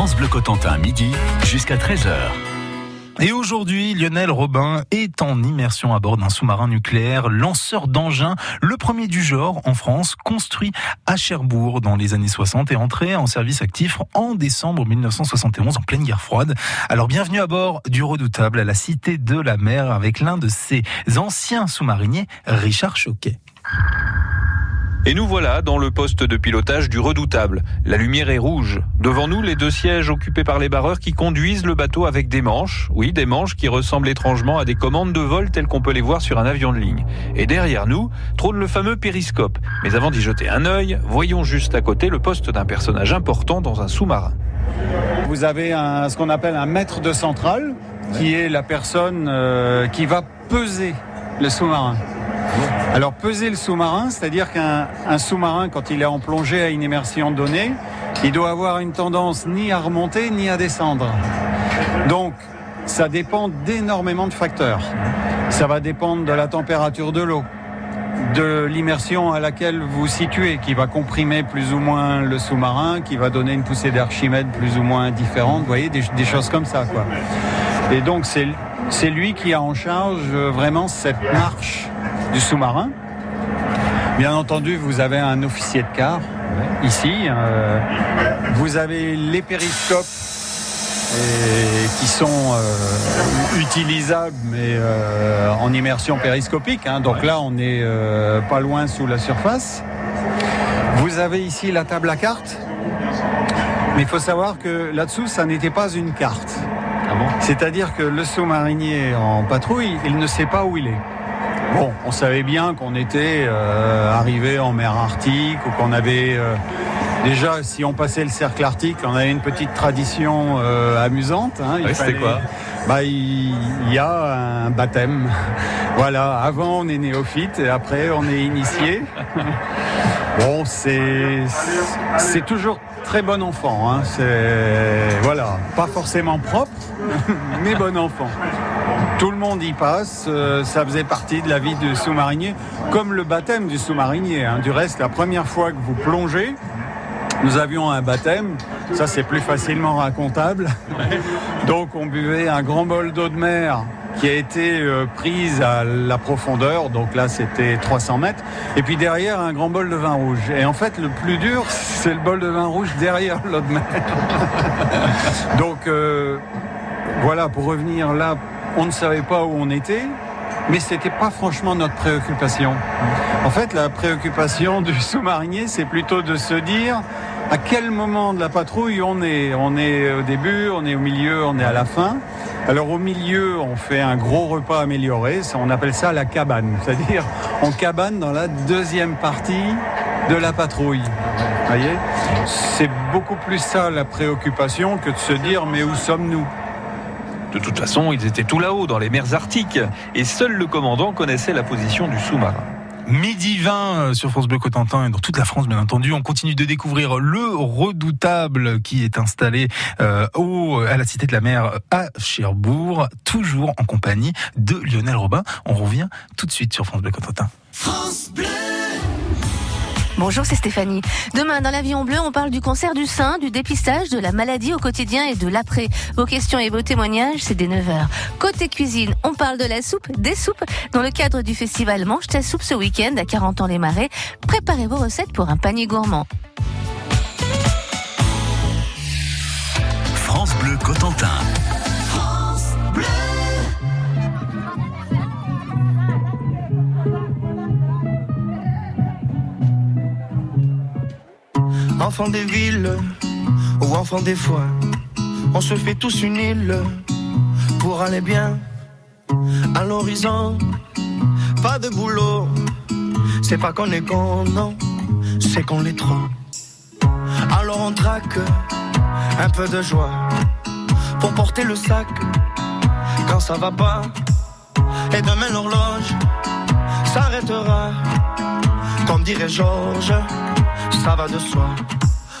France Bleu Cotentin, midi jusqu'à 13h. Et aujourd'hui, Lionel Robin est en immersion à bord d'un sous-marin nucléaire lanceur d'engins, le premier du genre en France, construit à Cherbourg dans les années 60 et entré en service actif en décembre 1971 en pleine guerre froide. Alors bienvenue à bord du redoutable à la Cité de la Mer avec l'un de ses anciens sous-mariniers, Richard Choquet. Et nous voilà dans le poste de pilotage du redoutable. La lumière est rouge. Devant nous, les deux sièges occupés par les barreurs qui conduisent le bateau avec des manches. Oui, des manches qui ressemblent étrangement à des commandes de vol telles qu'on peut les voir sur un avion de ligne. Et derrière nous, trône le fameux périscope. Mais avant d'y jeter un œil, voyons juste à côté le poste d'un personnage important dans un sous-marin. Vous avez un, ce qu'on appelle un maître de centrale, qui est la personne euh, qui va peser le sous-marin. Alors peser le sous-marin, c'est-à-dire qu'un sous-marin, quand il est en plongée à une immersion donnée, il doit avoir une tendance ni à remonter ni à descendre. Donc ça dépend d'énormément de facteurs. Ça va dépendre de la température de l'eau, de l'immersion à laquelle vous situez, qui va comprimer plus ou moins le sous-marin, qui va donner une poussée d'Archimède plus ou moins différente, vous voyez, des, choses comme ça. Quoi. Et donc c'est lui qui a en charge euh, vraiment cette marche du sous-marin. Bien entendu, vous avez un officier de quart ici. Euh, vous avez les périscopes qui sont euh, utilisables mais euh, en immersion périscopique. Hein. donc là, on n'est pas loin sous la surface. Vous avez ici la table à cartes. Mais il faut savoir que là-dessous, ça n'était pas une carte. Ah C'est-à-dire que le sous-marinier en patrouille, il ne sait pas où il est. Bon, on savait bien qu'on était euh, arrivé en mer Arctique ou qu'on avait euh, déjà, si on passait le cercle arctique, on avait une petite tradition euh, amusante. Hein, C'était quoi? Bah, il, y a un baptême. voilà, avant on est néophyte et après on est initié. bon, c'est c'est toujours très bon enfant. Hein. C'est voilà, pas forcément propre, mais bon enfant. Tout le monde y passe, euh, ça faisait partie de la vie du sous-marinier, comme le baptême du sous-marinier. Hein. Du reste, la première fois que vous plongez, nous avions un baptême, ça c'est plus facilement racontable. Donc on buvait un grand bol d'eau de mer qui a été euh, prise à la profondeur, donc là c'était 300 mètres, et puis derrière un grand bol de vin rouge. Et en fait le plus dur c'est le bol de vin rouge derrière l'eau de mer. donc euh, voilà, pour revenir là on ne savait pas où on était, mais ce n'était pas franchement notre préoccupation. En fait, la préoccupation du sous-marinier, c'est plutôt de se dire à quel moment de la patrouille on est. On est au début, on est au milieu, on est à la fin. Alors au milieu, on fait un gros repas amélioré, on appelle ça la cabane, c'est-à-dire on cabane dans la deuxième partie de la patrouille. Voyez? C'est beaucoup plus ça la préoccupation que de se dire mais où sommes-nous? De toute façon, ils étaient tout là-haut, dans les mers arctiques, et seul le commandant connaissait la position du sous-marin. Midi 20 euh, sur France Bleu Cotentin et dans toute la France bien entendu. On continue de découvrir le redoutable qui est installé euh, au, à la Cité de la Mer à Cherbourg, toujours en compagnie de Lionel Robin. On revient tout de suite sur France Bleu Cotentin. France Bleu Bonjour, c'est Stéphanie. Demain, dans l'avion bleu, on parle du cancer du sein, du dépistage, de la maladie au quotidien et de l'après. Vos questions et vos témoignages, c'est dès 9h. Côté cuisine, on parle de la soupe, des soupes. Dans le cadre du festival Mange ta soupe ce week-end à 40 ans les marais, préparez vos recettes pour un panier gourmand. France Bleu Cotentin. Enfant des villes ou enfant des fois, on se fait tous une île pour aller bien à l'horizon. Pas de boulot, c'est pas qu'on est con, non, c'est qu'on l'est trop. Alors on traque un peu de joie pour porter le sac quand ça va pas. Et demain l'horloge s'arrêtera, comme dirait Georges ça va de soi.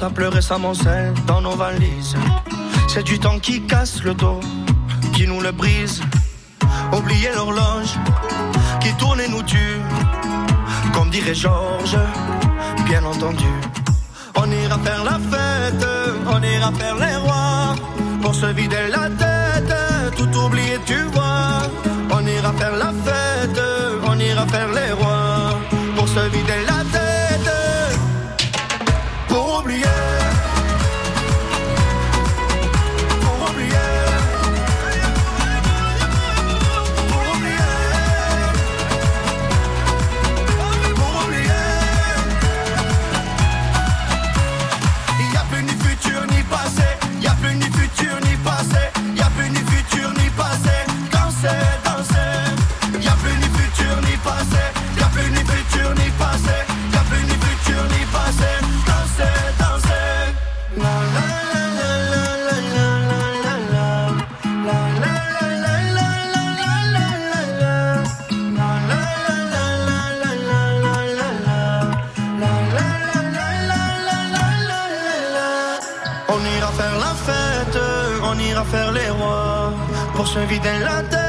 Passe à pleurer s'amoncelle dans nos valises. C'est du temps qui casse le dos, qui nous le brise. Oublier l'horloge qui tourne et nous tue. Comme dirait Georges, bien entendu. On ira faire la fête, on ira faire les rois. Pour se vider la tête, tout oublier, tu vois. On ira faire la fête, on ira faire les rois. se vide en la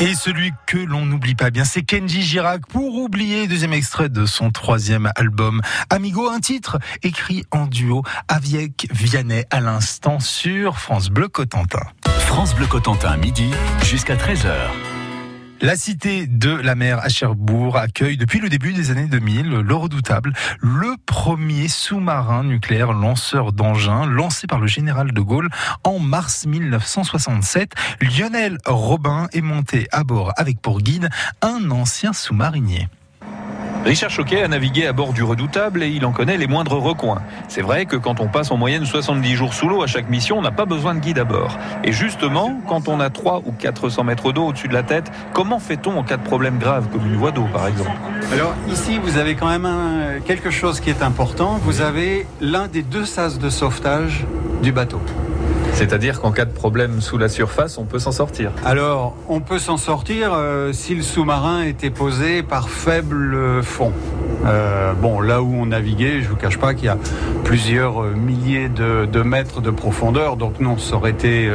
Et celui que l'on n'oublie pas bien, c'est Kenji Girac pour oublier, deuxième extrait de son troisième album Amigo, un titre écrit en duo avec Vianney à l'instant sur France Bleu Cotentin. France Bleu Cotentin, midi jusqu'à 13h. La cité de la mer à Cherbourg accueille depuis le début des années 2000 le redoutable, le premier sous-marin nucléaire lanceur d'engins lancé par le général de Gaulle en mars 1967. Lionel Robin est monté à bord avec pour guide un ancien sous-marinier. Richard Choquet a navigué à bord du redoutable et il en connaît les moindres recoins. C'est vrai que quand on passe en moyenne 70 jours sous l'eau à chaque mission, on n'a pas besoin de guide à bord. Et justement, quand on a 3 ou 400 mètres d'eau au-dessus de la tête, comment fait-on en cas de problème grave, comme une voie d'eau par exemple? Alors ici, vous avez quand même quelque chose qui est important. Vous avez l'un des deux sas de sauvetage du bateau. C'est-à-dire qu'en cas de problème sous la surface, on peut s'en sortir. Alors, on peut s'en sortir euh, si le sous-marin était posé par faible fond. Euh, bon, là où on naviguait, je vous cache pas qu'il y a plusieurs euh, milliers de, mètres de profondeur, donc non, ça aurait été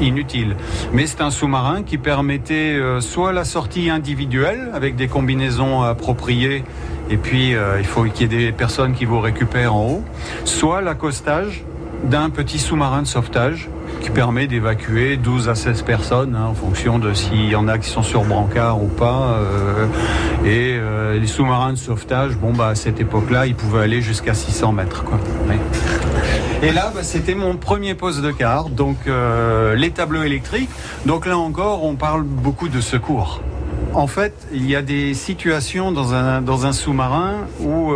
inutile. Mais c'est un sous-marin qui permettait soit la sortie individuelle avec des combinaisons appropriées, et puis il faut qu'il y ait des personnes qui vous récupèrent en haut, soit l'accostage d'un petit sous-marin de sauvetage qui permet d'évacuer 12 à 16 personnes hein, en fonction de s'il y en a qui sont sur brancard ou pas. euh, et euh, les sous-marins de sauvetage, bon bah à cette époque-là, ils pouvaient aller jusqu'à 600 mètres. Quoi. Et là, bah, c'était mon premier poste de quart, donc euh, les tableaux électriques. Donc là encore, on parle beaucoup de secours. En fait, il y a des situations dans un, dans un sous-marin où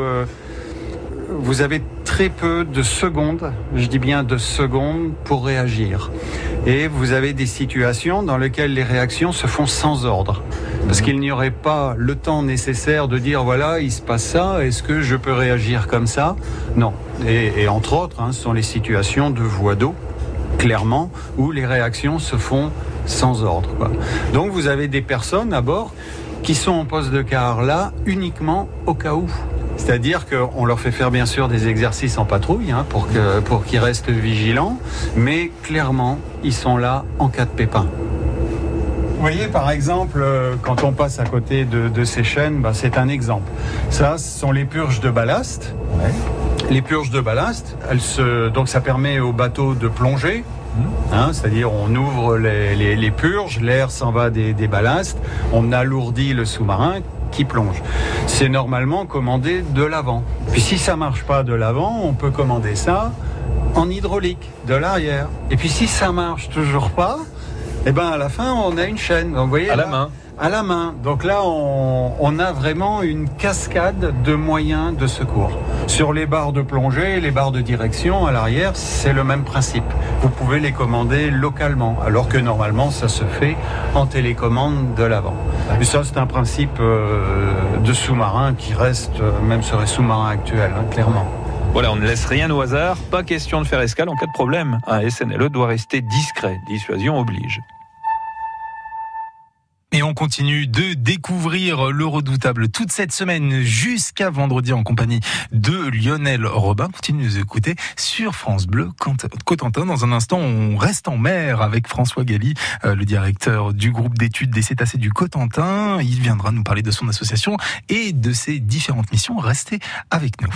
vous avez très peu de secondes, je dis bien de secondes, pour réagir. Et vous avez des situations dans lesquelles les réactions se font sans ordre. Parce qu'il n'y aurait pas le temps nécessaire de dire voilà, il se passe ça, est-ce que je peux réagir comme ça? Non. Et, entre autres, hein, ce sont les situations de voie d'eau, clairement, où les réactions se font sans ordre. Donc vous avez des personnes à bord qui sont en poste de quart là uniquement au cas où. C'est-à-dire qu'on leur fait faire bien sûr des exercices en patrouille hein, pour que pour qu'ils restent vigilants, mais clairement ils sont là en cas de pépin. Vous voyez, par exemple, euh, quand on passe à côté de, de ces chaînes, bah, c'est un exemple. Ça, ce sont les purges de ballast. Les purges de ballast, elles se, donc ça permet au bateau de plonger Hein, C'est-à-dire on ouvre les, purges, l'air s'en va des, des ballasts, on alourdit le sous-marin qui plonge. C'est normalement commandé de l'avant. Puis si ça marche pas de l'avant, on peut commander ça en hydraulique, de l'arrière. Et puis si ça marche toujours pas, eh ben à la fin on a une chaîne. Donc, vous voyez, À la main. à la main. Donc là, on, on a vraiment une cascade de moyens de secours. Sur les barres de plongée, les barres de direction à l'arrière, c'est le même principe. Vous pouvez les commander localement, alors que normalement, ça se fait en télécommande de l'avant. Et ça, c'est un principe euh, de sous-marin qui reste, euh, même sur les sous-marins actuels, hein, clairement. Voilà, on ne laisse rien au hasard. Pas question de faire escale en cas de problème. Un SNLE doit rester discret. Dissuasion oblige. Et on continue de découvrir le redoutable toute cette semaine jusqu'à vendredi en compagnie de Lionel Robin. Continue de nous écouter sur France Bleu Cotentin. Dans un instant, on reste en mer avec François Galli, euh, le directeur du groupe d'études des cétacés du Cotentin. Il viendra nous parler de son association et de ses différentes missions. Restez avec nous.